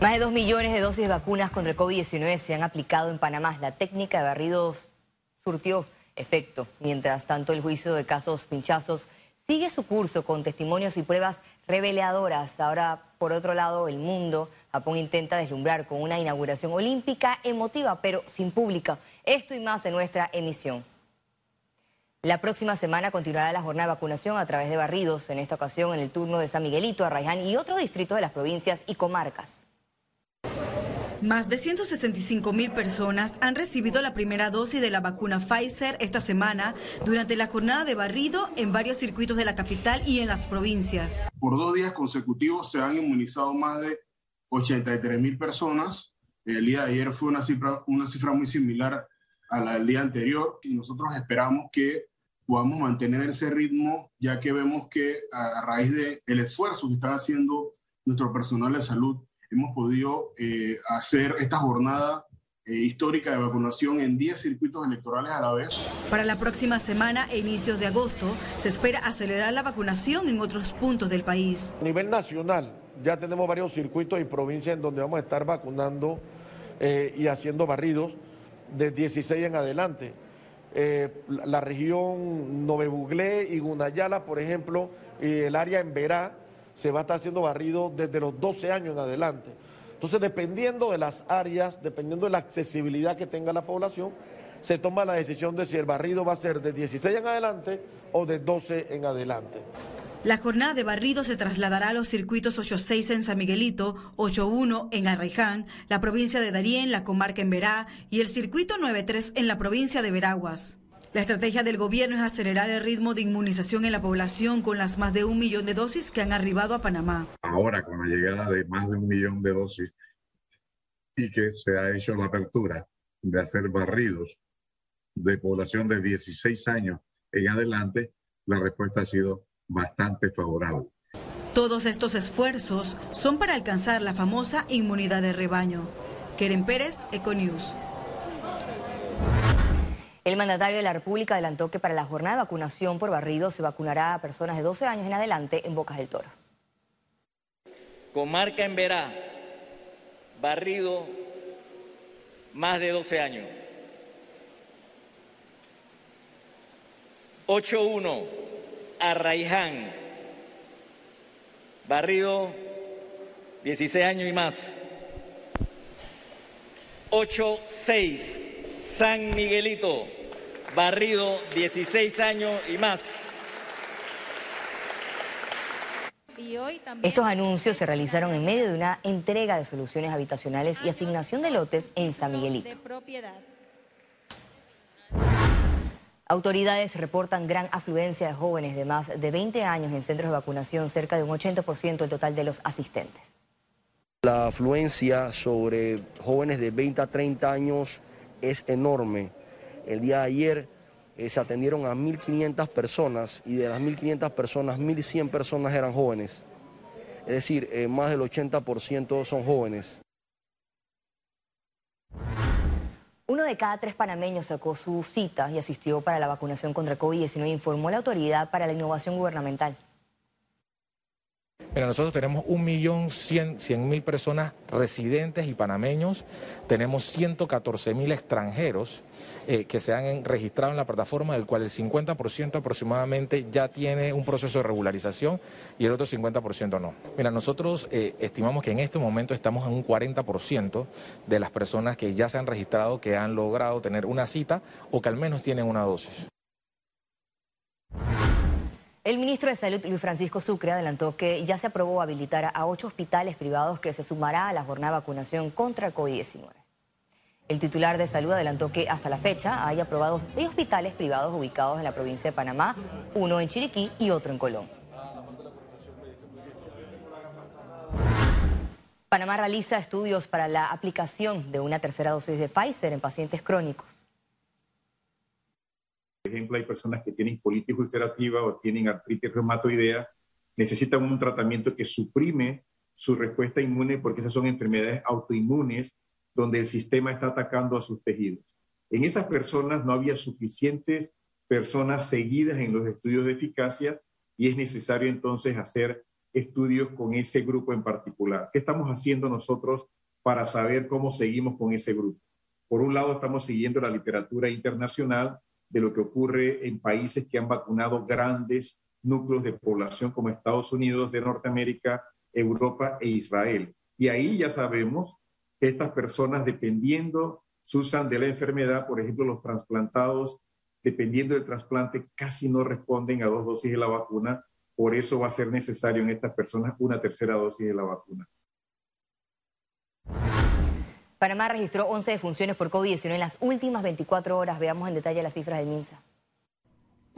Más de dos millones de dosis de vacunas contra el COVID-19 se han aplicado en Panamá. La técnica de barridos surtió efecto. Mientras tanto, el juicio de casos pinchazos sigue su curso con testimonios y pruebas reveladoras. Ahora, por otro lado, el mundo, Japón intenta deslumbrar con una inauguración olímpica emotiva, pero sin pública. Esto y más en nuestra emisión. La próxima semana continuará la jornada de vacunación a través de barridos, en esta ocasión en el turno de San Miguelito, Arraiján y otros distritos de las provincias y comarcas. Más de 165 mil personas han recibido la primera dosis de la vacuna Pfizer esta semana durante la jornada de barrido en varios circuitos de la capital y en las provincias. Por dos días consecutivos se han inmunizado más de 83 mil personas. El día de ayer fue una cifra, una cifra muy similar a la del día anterior y nosotros esperamos que podamos mantener ese ritmo ya que vemos que a raíz del el esfuerzo que está haciendo nuestro personal de salud hemos podido eh, hacer esta jornada eh, histórica de vacunación en 10 circuitos electorales a la vez. Para la próxima semana e inicios de agosto se espera acelerar la vacunación en otros puntos del país. A nivel nacional ya tenemos varios circuitos y provincias en donde vamos a estar vacunando eh, y haciendo barridos de 16 en adelante. la región Novebuglé y Gunayala, por ejemplo, y el área en Verá, se va a estar haciendo barrido desde los 12 años en adelante. Entonces, dependiendo de las áreas, dependiendo de la accesibilidad que tenga la población, se toma la decisión de si el barrido va a ser de 16 en adelante o de 12 en adelante. La jornada de barrido se trasladará a los circuitos 8.6 en San Miguelito, 8.1 en Arraiján, la provincia de Darién, la comarca en Verá y el circuito 9.3 en la provincia de Veraguas. La estrategia del gobierno es acelerar el ritmo de inmunización en la población con las más de un millón de dosis que han arribado a Panamá. Ahora, con la llegada de más de un millón de dosis y que se ha hecho la apertura de hacer barridos de población de 16 años en adelante, la respuesta ha sido bastante favorable. Todos estos esfuerzos son para alcanzar la famosa inmunidad de rebaño. Keren Pérez, Econews. El mandatario de la República adelantó que para la jornada de vacunación por barrido se vacunará a personas de 12 años en adelante en Bocas del Toro. Comarca en Verá, barrido más de 12 años. 8-1, Arraiján, barrido 16 años y más. 8-6, San Miguelito, barrido 16 años y más. Estos anuncios se realizaron en medio de una entrega de soluciones habitacionales y asignación de lotes en San Miguelito. Autoridades reportan gran afluencia de jóvenes de más de 20 años en centros de vacunación, cerca de un 80% del total de los asistentes. La afluencia sobre jóvenes de 20 a 30 años es enorme. El día de ayer eh, se atendieron a 1.500 personas y de las 1.500 personas, 1.100 personas eran jóvenes. Es decir, eh, más del 80% son jóvenes. Uno de cada tres panameños sacó su cita y asistió para la vacunación contra COVID-19, informó la Autoridad para la Innovación Gubernamental. Mira, nosotros tenemos 1.100.000 personas residentes y panameños, tenemos 114.000 extranjeros eh, que se han registrado en la plataforma, del cual el 50% aproximadamente ya tiene un proceso de regularización y el otro 50% no. Mira, nosotros eh, estimamos que en este momento estamos en un 40% de las personas que ya se han registrado que han logrado tener una cita o que al menos tienen una dosis. El ministro de Salud, Luis Francisco Sucre, adelantó que ya se aprobó habilitar a ocho hospitales privados que se sumará a la jornada de vacunación contra el COVID-19. El titular de salud adelantó que hasta la fecha hay aprobados seis hospitales privados ubicados en la provincia de Panamá, uno en Chiriquí y otro en Colón. Panamá realiza estudios para la aplicación de una tercera dosis de Pfizer en pacientes crónicos. Ejemplo, hay personas que tienen colitis ulcerativa o tienen artritis reumatoidea, necesitan un tratamiento que suprime su respuesta inmune porque esas son enfermedades autoinmunes donde el sistema está atacando a sus tejidos. En esas personas no había suficientes personas seguidas en los estudios de eficacia y es necesario entonces hacer estudios con ese grupo en particular. ¿Qué estamos haciendo nosotros para saber cómo seguimos con ese grupo? Por un lado, estamos siguiendo la literatura internacional de lo que ocurre en países que han vacunado grandes núcleos de población como Estados Unidos de Norteamérica, Europa e Israel. Y ahí ya sabemos que estas personas, dependiendo, usan de la enfermedad, por ejemplo, los trasplantados, dependiendo del trasplante, casi no responden a dos dosis de la vacuna. Por eso va a ser necesario en estas personas una tercera dosis de la vacuna. Panamá registró 11 defunciones por COVID-19 en las últimas 24 horas. Veamos en detalle las cifras del MINSA.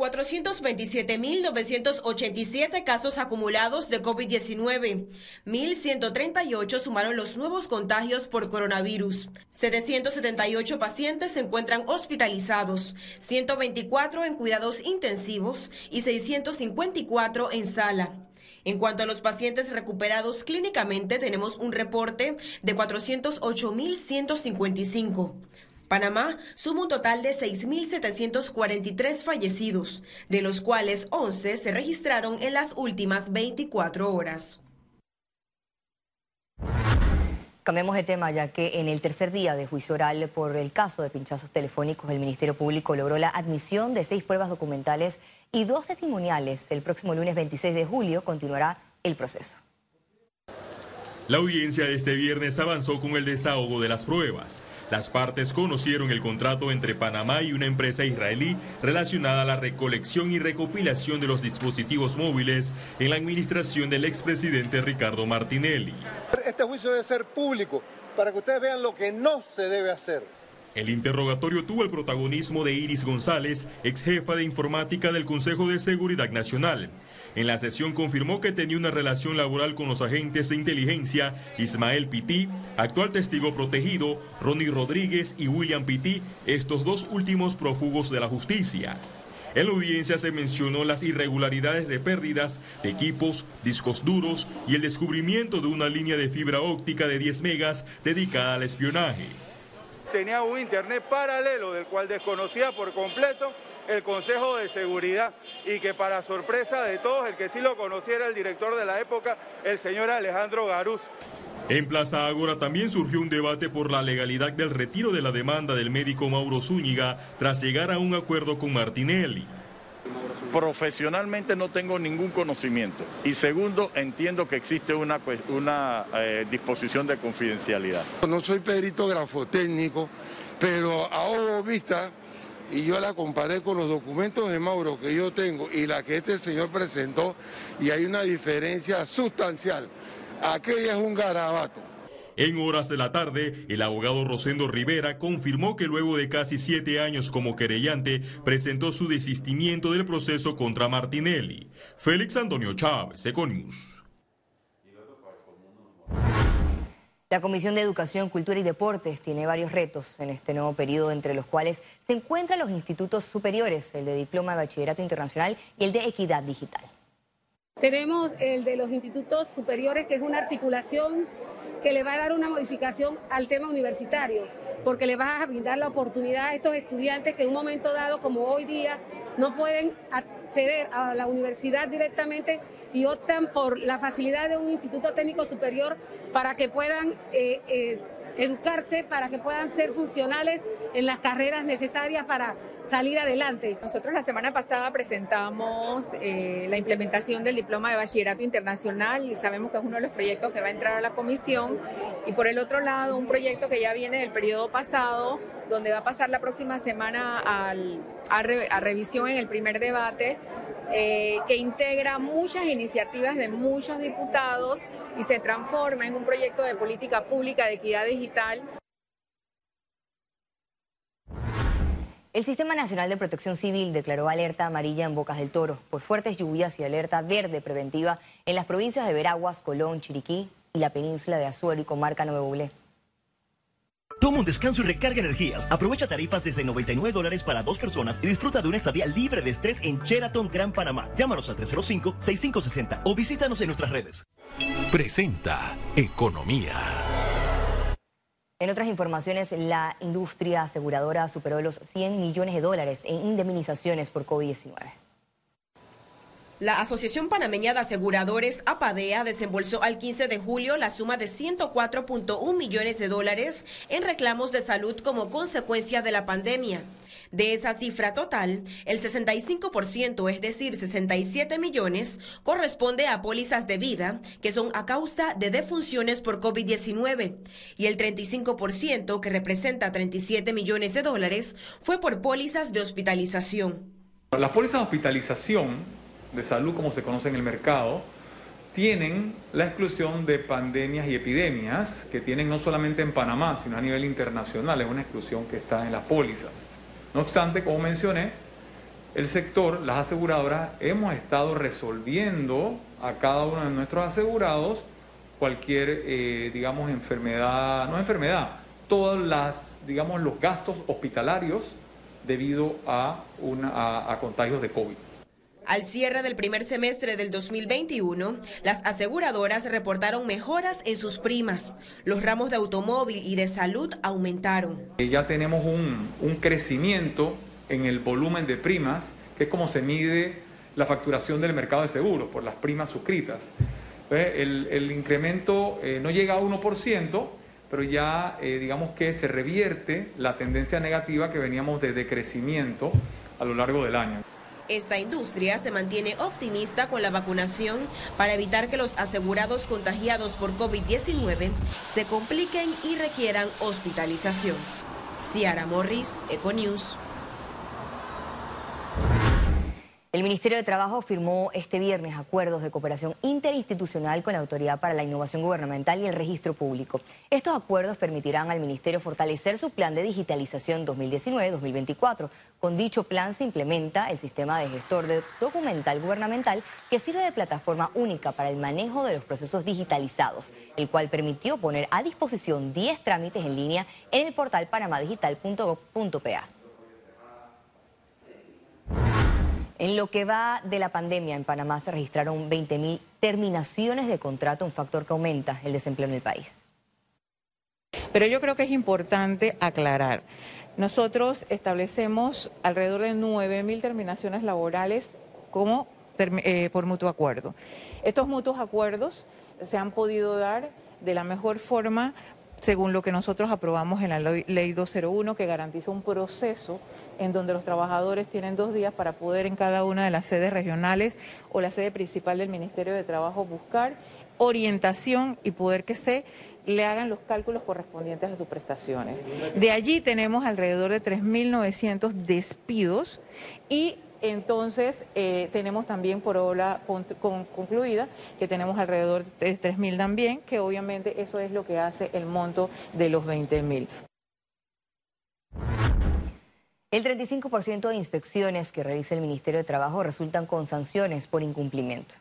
427.987 casos acumulados de COVID-19. 1.138 sumaron los nuevos contagios por coronavirus. 778 pacientes se encuentran hospitalizados, 124 en cuidados intensivos y 654 en sala. En cuanto a los pacientes recuperados clínicamente, tenemos un reporte de 408.155. Panamá suma un total de 6.743 fallecidos, de los cuales 11 se registraron en las últimas 24 horas. Cambiemos de tema, ya que en el tercer día de juicio oral por el caso de pinchazos telefónicos, el Ministerio Público logró la admisión de seis pruebas documentales y dos testimoniales. El próximo lunes 26 de julio continuará el proceso. La audiencia de este viernes avanzó con el desahogo de las pruebas. Las partes conocieron el contrato entre Panamá y una empresa israelí relacionada a la recolección y recopilación de los dispositivos móviles en la administración del expresidente Ricardo Martinelli. Este juicio debe ser público para que ustedes vean lo que no se debe hacer. El interrogatorio tuvo el protagonismo de Iris González, ex jefa de informática del Consejo de Seguridad Nacional. En la sesión confirmó que tenía una relación laboral con los agentes de inteligencia Ismael Pití, actual testigo protegido, Ronnie Rodríguez y William Pití, estos dos últimos prófugos de la justicia. En la audiencia se mencionó las irregularidades de pérdidas de equipos, discos duros y el descubrimiento de una línea de fibra óptica de 10 megas dedicada al espionaje. Tenía un internet paralelo del cual desconocía por completo el Consejo de Seguridad y que para sorpresa de todos, el que sí lo conociera el director de la época, el señor Alejandro Garuz. En Plaza Ágora también surgió un debate por la legalidad del retiro de la demanda del médico Mauro Zúñiga tras llegar a un acuerdo con Martinelli. Profesionalmente no tengo ningún conocimiento y segundo, entiendo que existe una, una eh, disposición de confidencialidad. No soy perito grafotécnico, pero a ojo vista y yo la comparé con los documentos de Mauro que yo tengo y la que este señor presentó y hay una diferencia sustancial. Aquella es un garabato. En horas de la tarde, el abogado Rosendo Rivera confirmó que luego de casi siete años como querellante, presentó su desistimiento del proceso contra Martinelli. Félix Antonio Chávez, Econius. La Comisión de Educación, Cultura y Deportes tiene varios retos en este nuevo periodo, entre los cuales se encuentran los institutos superiores, el de Diploma de Bachillerato Internacional y el de Equidad Digital. Tenemos el de los institutos superiores, que es una articulación que le va a dar una modificación al tema universitario, porque le va a brindar la oportunidad a estos estudiantes que en un momento dado, como hoy día, no pueden acceder a la universidad directamente y optan por la facilidad de un instituto técnico superior para que puedan eh, eh, educarse, para que puedan ser funcionales en las carreras necesarias para salir adelante. Nosotros la semana pasada presentamos eh, la implementación del diploma de bachillerato internacional sabemos que es uno de los proyectos que va a entrar a la comisión y por el otro lado un proyecto que ya viene del periodo pasado donde va a pasar la próxima semana al, a revisión en el primer debate eh, que integra muchas iniciativas de muchos diputados y se transforma en un proyecto de política pública de equidad digital. El Sistema Nacional de Protección Civil declaró alerta amarilla en Bocas del Toro por fuertes lluvias y alerta verde preventiva en las provincias de Veraguas, Colón, Chiriquí y la península de Azuero y comarca Nuevo Bulé. Toma un descanso y recarga energías. Aprovecha tarifas desde 99 dólares para dos personas y disfruta de una estadía libre de estrés en Sheraton Gran Panamá. Llámanos al 305-6560 o visítanos en nuestras redes. Presenta Economía. En otras informaciones, la industria aseguradora superó los 100 millones de dólares en indemnizaciones por COVID-19. La Asociación Panameña de Aseguradores, APADEA, desembolsó al 15 de julio la suma de 104.1 millones de dólares en reclamos de salud como consecuencia de la pandemia. De esa cifra total, el 65%, es decir, 67 millones, corresponde a pólizas de vida, que son a causa de defunciones por COVID-19, y el 35%, que representa 37 millones de dólares, fue por pólizas de hospitalización. Las pólizas de hospitalización de salud como se conoce en el mercado, tienen la exclusión de pandemias y epidemias que tienen no solamente en Panamá, sino a nivel internacional. Es una exclusión que está en las pólizas. No obstante, como mencioné, el sector, las aseguradoras, hemos estado resolviendo a cada uno de nuestros asegurados cualquier, eh, digamos, enfermedad, no enfermedad, todos las, digamos, los gastos hospitalarios debido a, una, a contagios de COVID. Al cierre del primer semestre del 2021, las aseguradoras reportaron mejoras en sus primas. Los ramos de automóvil y de salud aumentaron. Eh, ya tenemos un, crecimiento en el volumen de primas, que es como se mide la facturación del mercado de seguros por las primas suscritas. El, incremento eh, no llega a 1%, pero ya eh, digamos que se revierte la tendencia negativa que veníamos de decrecimiento a lo largo del año. Esta industria se mantiene optimista con la vacunación para evitar que los asegurados contagiados por COVID-19 se compliquen y requieran hospitalización. Ciara Morris, Econews. El Ministerio de Trabajo firmó este viernes acuerdos de cooperación interinstitucional con la Autoridad para la Innovación Gubernamental y el Registro Público. Estos acuerdos permitirán al Ministerio fortalecer su plan de digitalización 2019-2024. Con dicho plan se implementa el sistema de gestor de documental gubernamental que sirve de plataforma única para el manejo de los procesos digitalizados, el cual permitió poner a disposición 10 trámites en línea en el portal panamadigital.gov.pa. En lo que va de la pandemia en Panamá se registraron 20.000 terminaciones de contrato, un factor que aumenta el desempleo en el país. Pero yo creo que es importante aclarar. Nosotros establecemos alrededor de 9.000 terminaciones laborales como eh, por mutuo acuerdo. Estos mutuos acuerdos se han podido dar de la mejor forma según lo que nosotros aprobamos en la ley 201, que garantiza un proceso en donde los trabajadores tienen dos días para poder en cada una de las sedes regionales o la sede principal del Ministerio de Trabajo buscar orientación y poder que se le hagan los cálculos correspondientes a sus prestaciones. De allí tenemos alrededor de 3.900 despidos y entonces, eh, tenemos también por obra concluida, que tenemos alrededor de 3.000 también, que obviamente eso es lo que hace el monto de los 20.000. El 35% de inspecciones que realiza el Ministerio de Trabajo resultan con sanciones por incumplimiento.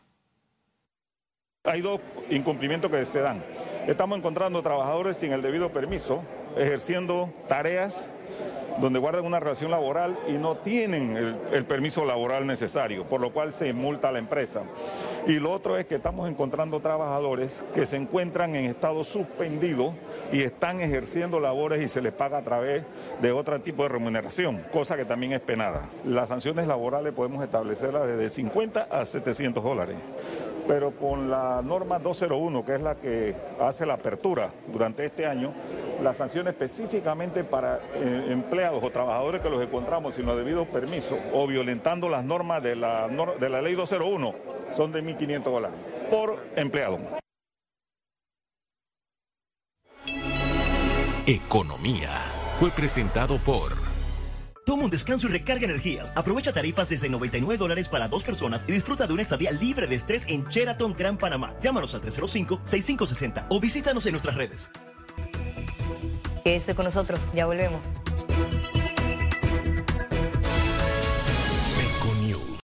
Hay dos incumplimientos que se dan. Estamos encontrando trabajadores sin el debido permiso, ejerciendo tareas donde guardan una relación laboral y no tienen el, permiso laboral necesario, por lo cual se multa a la empresa. Y lo otro es que estamos encontrando trabajadores que se encuentran en estado suspendido y están ejerciendo labores y se les paga a través de otro tipo de remuneración, cosa que también es penada. Las sanciones laborales podemos establecerlas desde 50 a 700 dólares pero con la norma 201, que es la que hace la apertura durante este año, la sanción específicamente para eh, empleados o trabajadores que los encontramos sin los debidos permisos o violentando las normas de la, de la ley 201 son de 1.500 dólares por empleado. Economía fue presentado por... Toma un descanso y recarga energías. Aprovecha tarifas desde 99 dólares para dos personas y disfruta de una estadía libre de estrés en Sheraton Gran Panamá. Llámanos al 305-6560 o visítanos en nuestras redes. Quédese con nosotros, ya volvemos.